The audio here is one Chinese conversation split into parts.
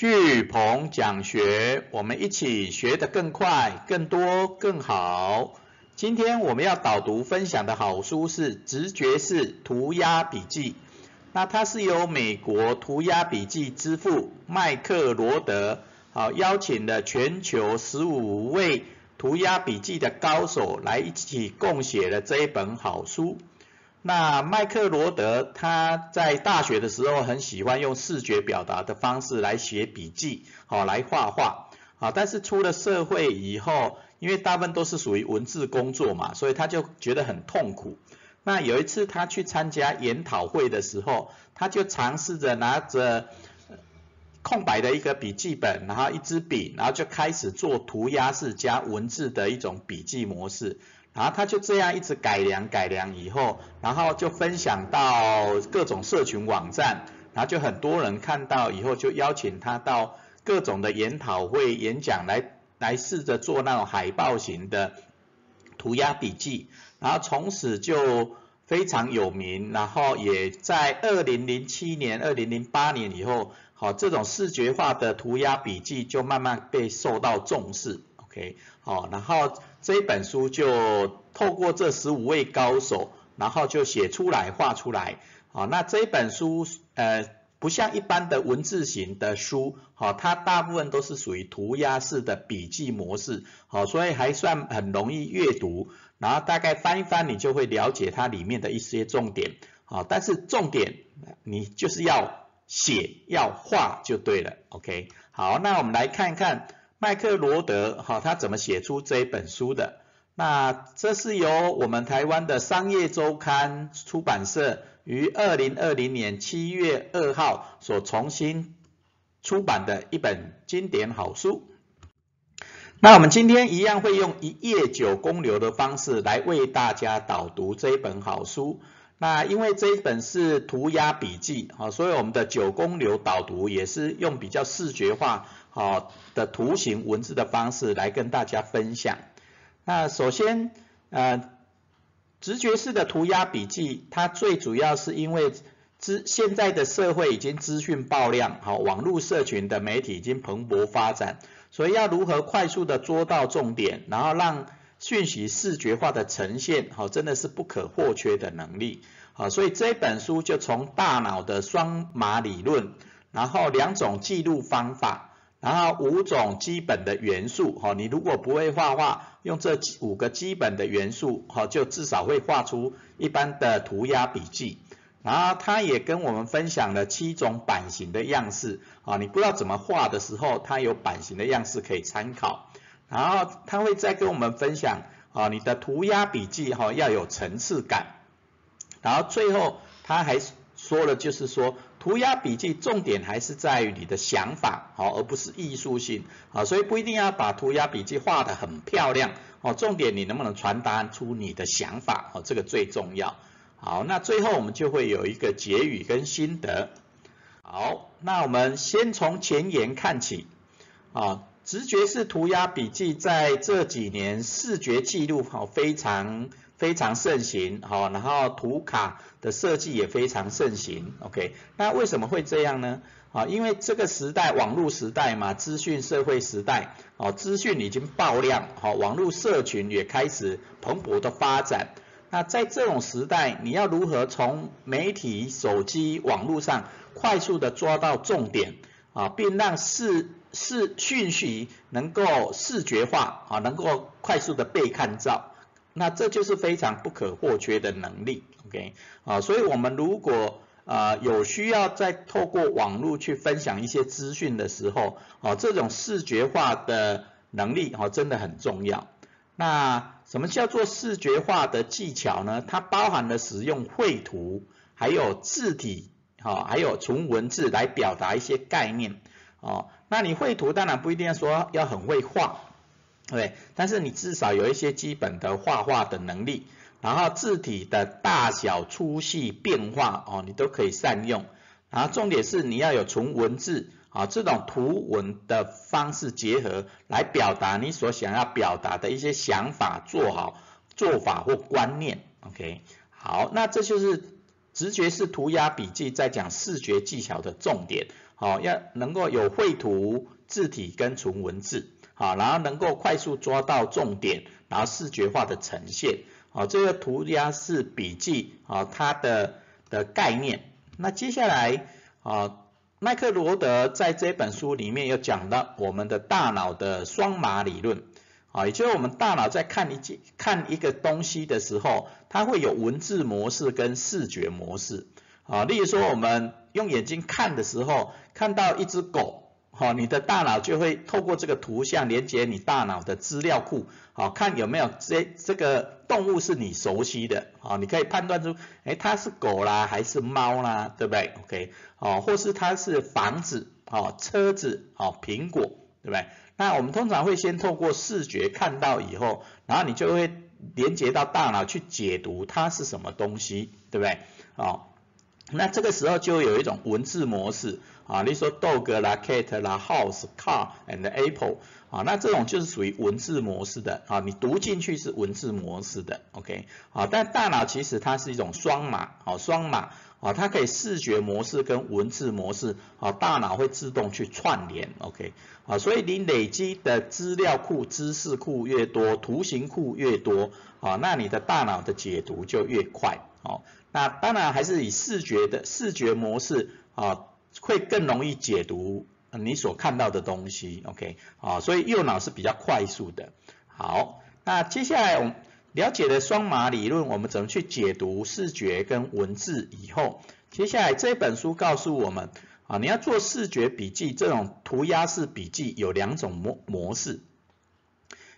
巨鹏讲学，我们一起学得更快、更多、更好。今天我们要导读分享的好书是《直觉式涂鸦笔记》，那它是由美国涂鸦笔记之父麦克罗德，好邀请了全球十五位涂鸦笔记的高手来一起共写了这一本好书。那麦克罗德他在大学的时候很喜欢用视觉表达的方式来写笔记，好来画画，好，但是出了社会以后，因为大部分都是属于文字工作嘛，所以他就觉得很痛苦。那有一次他去参加研讨会的时候，他就尝试着拿着空白的一个笔记本，然后一支笔，然后就开始做涂鸦式加文字的一种笔记模式。然后他就这样一直改良改良以后，然后就分享到各种社群网站，然后就很多人看到以后就邀请他到各种的研讨会演讲来来试着做那种海报型的涂鸦笔记，然后从此就非常有名，然后也在二零零七年、二零零八年以后，好这种视觉化的涂鸦笔记就慢慢被受到重视。OK，好，然后这一本书就透过这十五位高手，然后就写出来、画出来。好，那这一本书呃不像一般的文字型的书，好，它大部分都是属于涂鸦式的笔记模式，好，所以还算很容易阅读。然后大概翻一翻，你就会了解它里面的一些重点。好，但是重点你就是要写、要画就对了。OK，好，那我们来看一看。麦克罗德，哈，他怎么写出这一本书的？那这是由我们台湾的商业周刊出版社于二零二零年七月二号所重新出版的一本经典好书。那我们今天一样会用一页九公流的方式来为大家导读这一本好书。那因为这一本是涂鸦笔记，哈，所以我们的九宫流导读也是用比较视觉化。好的图形文字的方式来跟大家分享。那首先，呃，直觉式的涂鸦笔记，它最主要是因为资现在的社会已经资讯爆量，好，网络社群的媒体已经蓬勃发展，所以要如何快速的捉到重点，然后让讯息视觉化的呈现，好，真的是不可或缺的能力。好，所以这本书就从大脑的双码理论，然后两种记录方法。然后五种基本的元素，哈，你如果不会画画，用这五个基本的元素，哈，就至少会画出一般的涂鸦笔记。然后他也跟我们分享了七种版型的样式，啊，你不知道怎么画的时候，他有版型的样式可以参考。然后他会再跟我们分享，啊，你的涂鸦笔记，哈，要有层次感。然后最后他还说了，就是说。涂鸦笔记重点还是在于你的想法，好，而不是艺术性，啊，所以不一定要把涂鸦笔记画得很漂亮，哦，重点你能不能传达出你的想法，哦，这个最重要。好，那最后我们就会有一个结语跟心得。好，那我们先从前言看起，啊，直觉式涂鸦笔记在这几年视觉记录好非常。非常盛行，好，然后图卡的设计也非常盛行，OK，那为什么会这样呢？啊，因为这个时代网络时代嘛，资讯社会时代，哦，资讯已经爆量，好，网络社群也开始蓬勃的发展。那在这种时代，你要如何从媒体、手机、网络上快速的抓到重点，啊，并让视视讯息能够视觉化，啊，能够快速的被看到。那这就是非常不可或缺的能力，OK，啊，所以我们如果啊有需要再透过网络去分享一些资讯的时候，啊，这种视觉化的能力，哈，真的很重要。那什么叫做视觉化的技巧呢？它包含了使用绘图，还有字体，哈，还有纯文字来表达一些概念，哦，那你绘图当然不一定要说要很会画。对，但是你至少有一些基本的画画的能力，然后字体的大小、粗细、变化哦，你都可以善用。然后重点是你要有纯文字啊，这种图文的方式结合来表达你所想要表达的一些想法、做好做法或观念。OK，好，那这就是直觉式涂鸦笔记在讲视觉技巧的重点。好，要能够有绘图、字体跟纯文字，好，然后能够快速抓到重点，然后视觉化的呈现，好，这个涂鸦式笔记，啊，它的的概念。那接下来，啊，麦克罗德在这本书里面有讲到我们的大脑的双码理论。啊，也就是我们大脑在看一件看一个东西的时候，它会有文字模式跟视觉模式。啊，例如说我们用眼睛看的时候，看到一只狗，哈，你的大脑就会透过这个图像连接你大脑的资料库，好，看有没有这这个动物是你熟悉的，啊，你可以判断出，哎，它是狗啦还是猫啦，对不对？OK，哦，或是它是房子，哦，车子，哦，苹果，对不对？那我们通常会先透过视觉看到以后，然后你就会连接到大脑去解读它是什么东西，对不对？哦，那这个时候就有一种文字模式啊，例如说 dog 啦、cat 啦、house、car and apple 啊，那这种就是属于文字模式的啊，你读进去是文字模式的，OK 啊，但大脑其实它是一种双码，哦，双码。啊，它可以视觉模式跟文字模式，啊，大脑会自动去串联，OK，啊，所以你累积的资料库、知识库越多，图形库越多，啊，那你的大脑的解读就越快，哦，那当然还是以视觉的视觉模式，啊，会更容易解读你所看到的东西，OK，啊，所以右脑是比较快速的，好，那接下来我们。了解了双码理论，我们怎么去解读视觉跟文字以后，接下来这本书告诉我们，啊，你要做视觉笔记，这种涂鸦式笔记有两种模模式，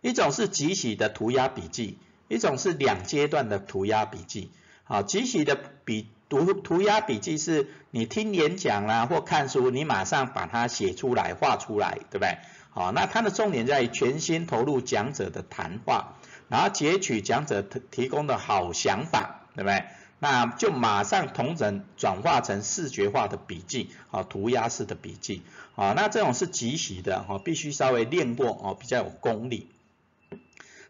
一种是即洗的涂鸦笔记，一种是两阶段的涂鸦笔记。好，即洗的笔涂涂鸦笔记是你听演讲啦或看书，你马上把它写出来画出来，对不对？好，那它的重点在于全心投入讲者的谈话。然后截取讲者提供的好想法，对不对？那就马上同整转化成视觉化的笔记，啊，涂鸦式的笔记，啊，那这种是即席的，哈，必须稍微练过，哦，比较有功力。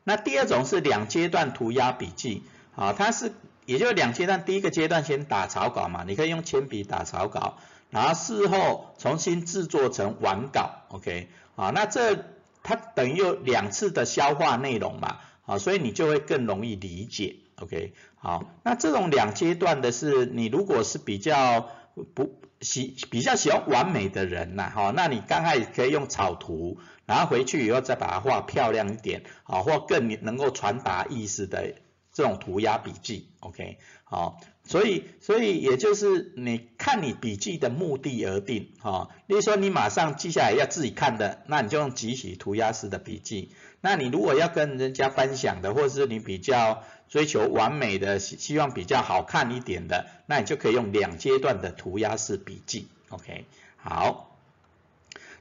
那第二种是两阶段涂鸦笔记，啊，它是也就两阶段，第一个阶段先打草稿嘛，你可以用铅笔打草稿，然后事后重新制作成完稿，OK，啊，那这它等于有两次的消化内容嘛。啊，所以你就会更容易理解，OK，好，那这种两阶段的是，你如果是比较不喜比较喜欢完美的人呐，哈，那你刚开始可以用草图，然后回去以后再把它画漂亮一点，啊，或更能够传达意思的这种涂鸦笔记，OK，好。所以，所以也就是你看你笔记的目的而定，哈。例如说你马上记下来要自己看的，那你就用集体涂鸦式的笔记。那你如果要跟人家分享的，或者是你比较追求完美的，希希望比较好看一点的，那你就可以用两阶段的涂鸦式笔记。OK，好。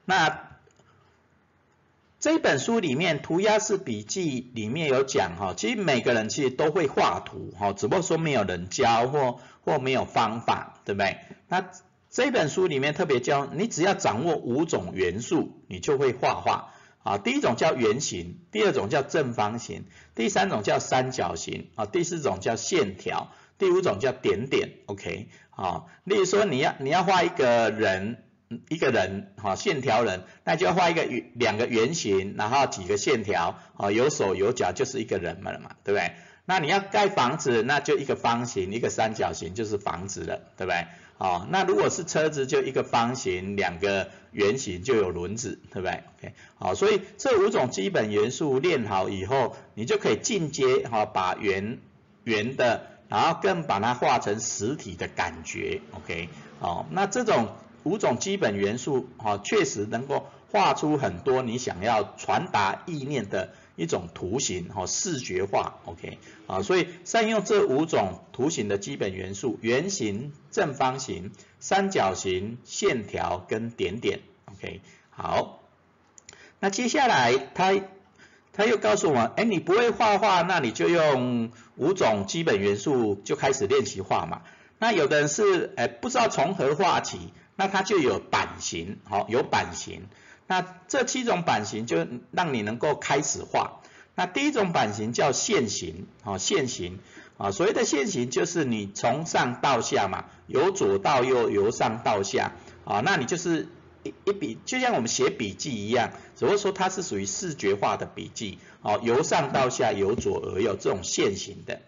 那这本书里面涂鸦式笔记里面有讲哈，其实每个人其实都会画图哈，只不过说没有人教或或没有方法，对不对？那这本书里面特别教你，只要掌握五种元素，你就会画画啊。第一种叫圆形，第二种叫正方形，第三种叫三角形啊，第四种叫线条，第五种叫点点。OK，啊，例如说你要你要画一个人。一个人，哈，线条人，那就要画一个圆，两个圆形，然后几个线条，啊，有手有脚就是一个人了嘛，对不对？那你要盖房子，那就一个方形，一个三角形就是房子了，对不对？哦，那如果是车子，就一个方形，两个圆形就有轮子，对不对？OK，好，所以这五种基本元素练好以后，你就可以进阶，哈，把圆圆的，然后更把它画成实体的感觉，OK，哦，那这种。五种基本元素，哈，确实能够画出很多你想要传达意念的一种图形，哈，视觉化，OK，啊，所以善用这五种图形的基本元素：圆形、正方形、三角形、线条跟点点，OK，好，那接下来他他又告诉我们，哎，你不会画画，那你就用五种基本元素就开始练习画嘛。那有的人是，哎，不知道从何画起。那它就有版型，好，有版型。那这七种版型就让你能够开始画。那第一种版型叫线形，好，线形，啊，所谓的线形就是你从上到下嘛，由左到右，由上到下，啊，那你就是一一笔，就像我们写笔记一样，只不过说它是属于视觉化的笔记，哦，由上到下，由左而右这种线型的。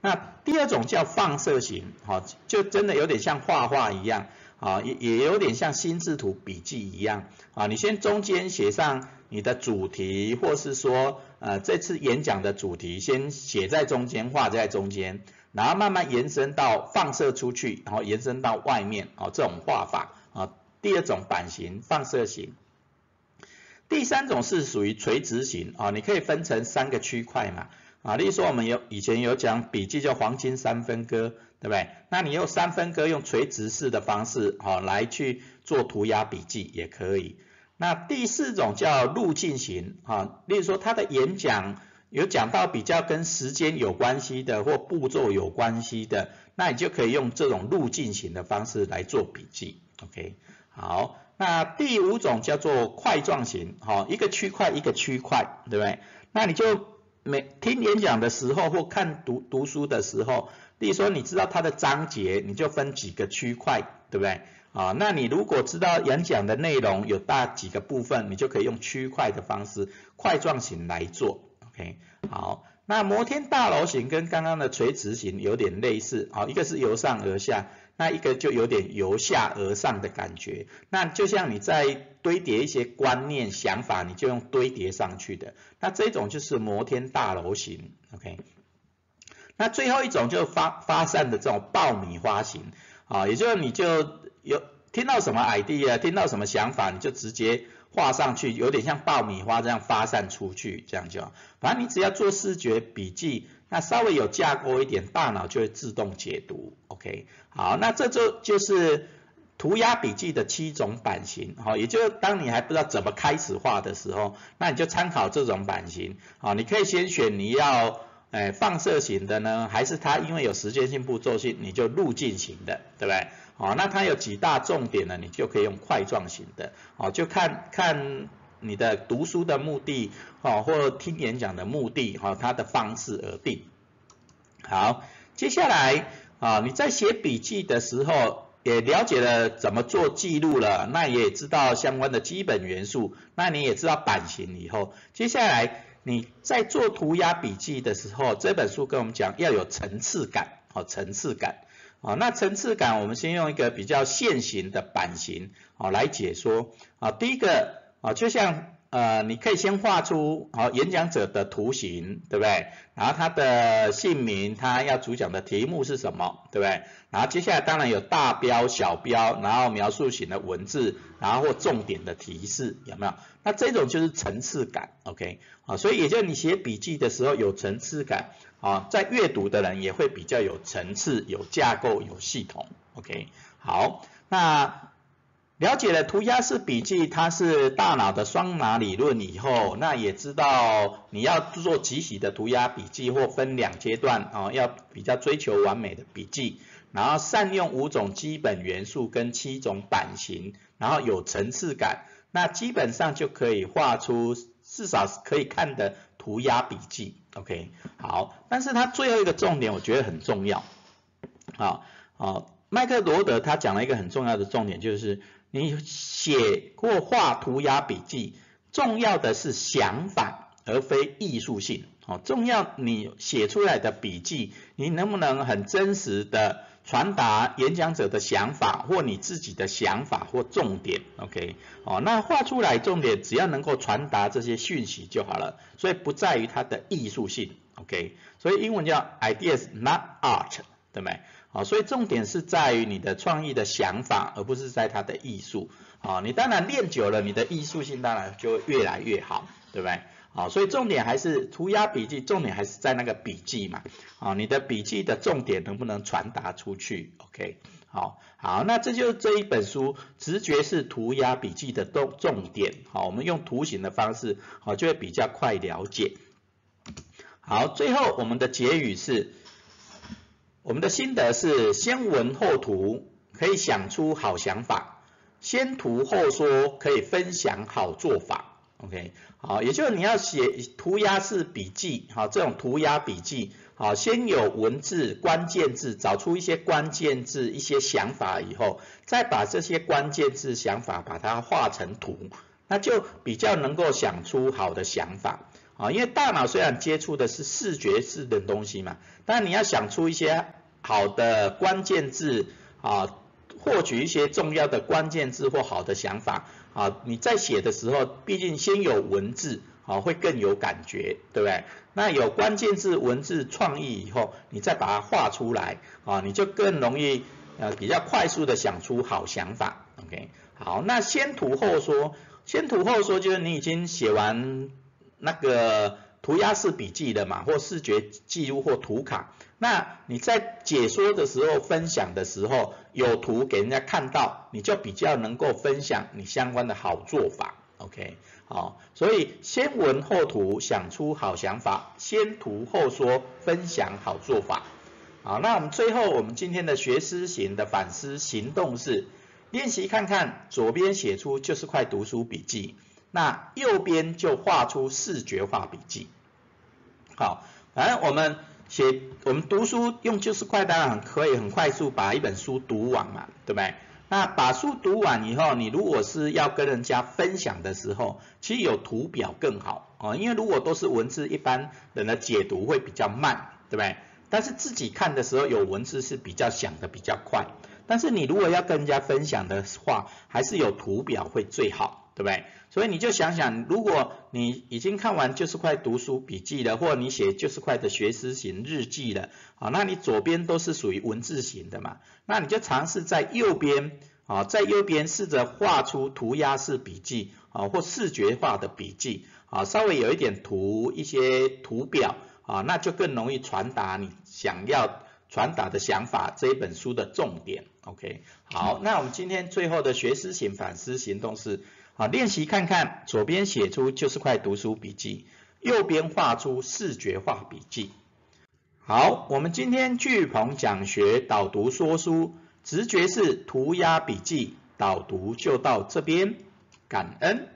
那第二种叫放射型，好，就真的有点像画画一样，啊，也也有点像心智图笔记一样，啊，你先中间写上你的主题，或是说，呃，这次演讲的主题先写在中间，画在中间，然后慢慢延伸到放射出去，然后延伸到外面，啊，这种画法，啊，第二种版型放射型。第三种是属于垂直型，啊，你可以分成三个区块嘛。啊，例如说我们有以前有讲笔记叫黄金三分割，对不对？那你用三分割用垂直式的方式，哈来去做涂鸦笔记也可以。那第四种叫路径型，哈，例如说他的演讲有讲到比较跟时间有关系的或步骤有关系的，那你就可以用这种路径型的方式来做笔记。OK，好，那第五种叫做块状型，哈，一个区块一个区块，对不对？那你就每听演讲的时候或看读读书的时候，例如说你知道它的章节，你就分几个区块，对不对？啊，那你如果知道演讲的内容有大几个部分，你就可以用区块的方式，块状型来做。OK，好，那摩天大楼型跟刚刚的垂直型有点类似，好，一个是由上而下。那一个就有点由下而上的感觉，那就像你在堆叠一些观念想法，你就用堆叠上去的，那这种就是摩天大楼型，OK。那最后一种就发发散的这种爆米花型，啊，也就是你就有听到什么 idea，听到什么想法，你就直接画上去，有点像爆米花这样发散出去，这样就。反正你只要做视觉笔记。那稍微有架构一点，大脑就会自动解读。OK，好，那这就就是涂鸦笔记的七种版型。好，也就是当你还不知道怎么开始画的时候，那你就参考这种版型。好，你可以先选你要诶放射型的呢，还是它因为有时间性步骤性，你就路径型的，对不对？好，那它有几大重点呢？你就可以用块状型的。好，就看看。你的读书的目的，哦，或听演讲的目的，哈，它的方式而定。好，接下来啊，你在写笔记的时候，也了解了怎么做记录了，那也知道相关的基本元素，那你也知道版型以后，接下来你在做涂鸦笔记的时候，这本书跟我们讲要有层次感，哦，层次感，啊，那层次感，我们先用一个比较现行的版型，啊，来解说，啊，第一个。啊，就像呃，你可以先画出好演讲者的图形，对不对？然后他的姓名，他要主讲的题目是什么，对不对？然后接下来当然有大标、小标，然后描述型的文字，然后或重点的提示，有没有？那这种就是层次感，OK？啊，所以也就你写笔记的时候有层次感，啊，在阅读的人也会比较有层次、有架构、有系统，OK？好，那。了解了涂鸦式笔记，它是大脑的双码理论以后，那也知道你要做集体的涂鸦笔记或分两阶段啊，要比较追求完美的笔记，然后善用五种基本元素跟七种版型，然后有层次感，那基本上就可以画出至少可以看的涂鸦笔记。OK，好，但是它最后一个重点我觉得很重要，好，好，麦克罗德他讲了一个很重要的重点就是。你写或画涂鸦笔记，重要的是想法，而非艺术性。哦，重要你写出来的笔记，你能不能很真实的传达演讲者的想法，或你自己的想法或重点？OK，哦，那画出来重点，只要能够传达这些讯息就好了，所以不在于它的艺术性。OK，所以英文叫 ideas not art，对不对？好，所以重点是在于你的创意的想法，而不是在它的艺术。好，你当然练久了，你的艺术性当然就越来越好，对不对？好，所以重点还是涂鸦笔记，重点还是在那个笔记嘛。好，你的笔记的重点能不能传达出去？OK，好，好，那这就是这一本书直觉式涂鸦笔记的重重点。好，我们用图形的方式，好，就会比较快了解。好，最后我们的结语是。我们的心得是：先闻后图，可以想出好想法；先图后说，可以分享好做法。OK，好，也就是你要写涂鸦式笔记，好，这种涂鸦笔记，好，先有文字关键字，找出一些关键字、一些想法以后，再把这些关键字、想法把它画成图，那就比较能够想出好的想法，啊，因为大脑虽然接触的是视觉式的东西嘛，但你要想出一些好的关键字，啊，获取一些重要的关键字或好的想法。啊，你在写的时候，毕竟先有文字，啊，会更有感觉，对不对？那有关键字、文字创意以后，你再把它画出来，啊，你就更容易，呃，比较快速的想出好想法，OK？好，那先图后说，先图后说就是你已经写完那个涂鸦式笔记的嘛，或视觉记录或图卡。那你在解说的时候、分享的时候，有图给人家看到，你就比较能够分享你相关的好做法，OK？好，所以先文后图，想出好想法；先图后说，分享好做法。好，那我们最后我们今天的学思行的反思行动是练习看看，左边写出就是块读书笔记，那右边就画出视觉化笔记。好，反正我们。写我们读书用就是快当然可以很快速把一本书读完嘛，对不对？那把书读完以后，你如果是要跟人家分享的时候，其实有图表更好哦，因为如果都是文字，一般人的解读会比较慢，对不对？但是自己看的时候有文字是比较想的比较快，但是你如果要跟人家分享的话，还是有图表会最好。对不对？所以你就想想，如果你已经看完就是块读书笔记了，或你写就是块的学思型日记了，啊，那你左边都是属于文字型的嘛，那你就尝试在右边，啊，在右边试着画出涂鸦式笔记，啊，或视觉化的笔记，啊，稍微有一点图，一些图表，啊，那就更容易传达你想要传达的想法，这一本书的重点。OK，好，那我们今天最后的学思型反思行动是。好，练习看看，左边写出就是块读书笔记，右边画出视觉化笔记。好，我们今天聚鹏讲学导读说书，直觉是涂鸦笔记导读就到这边，感恩。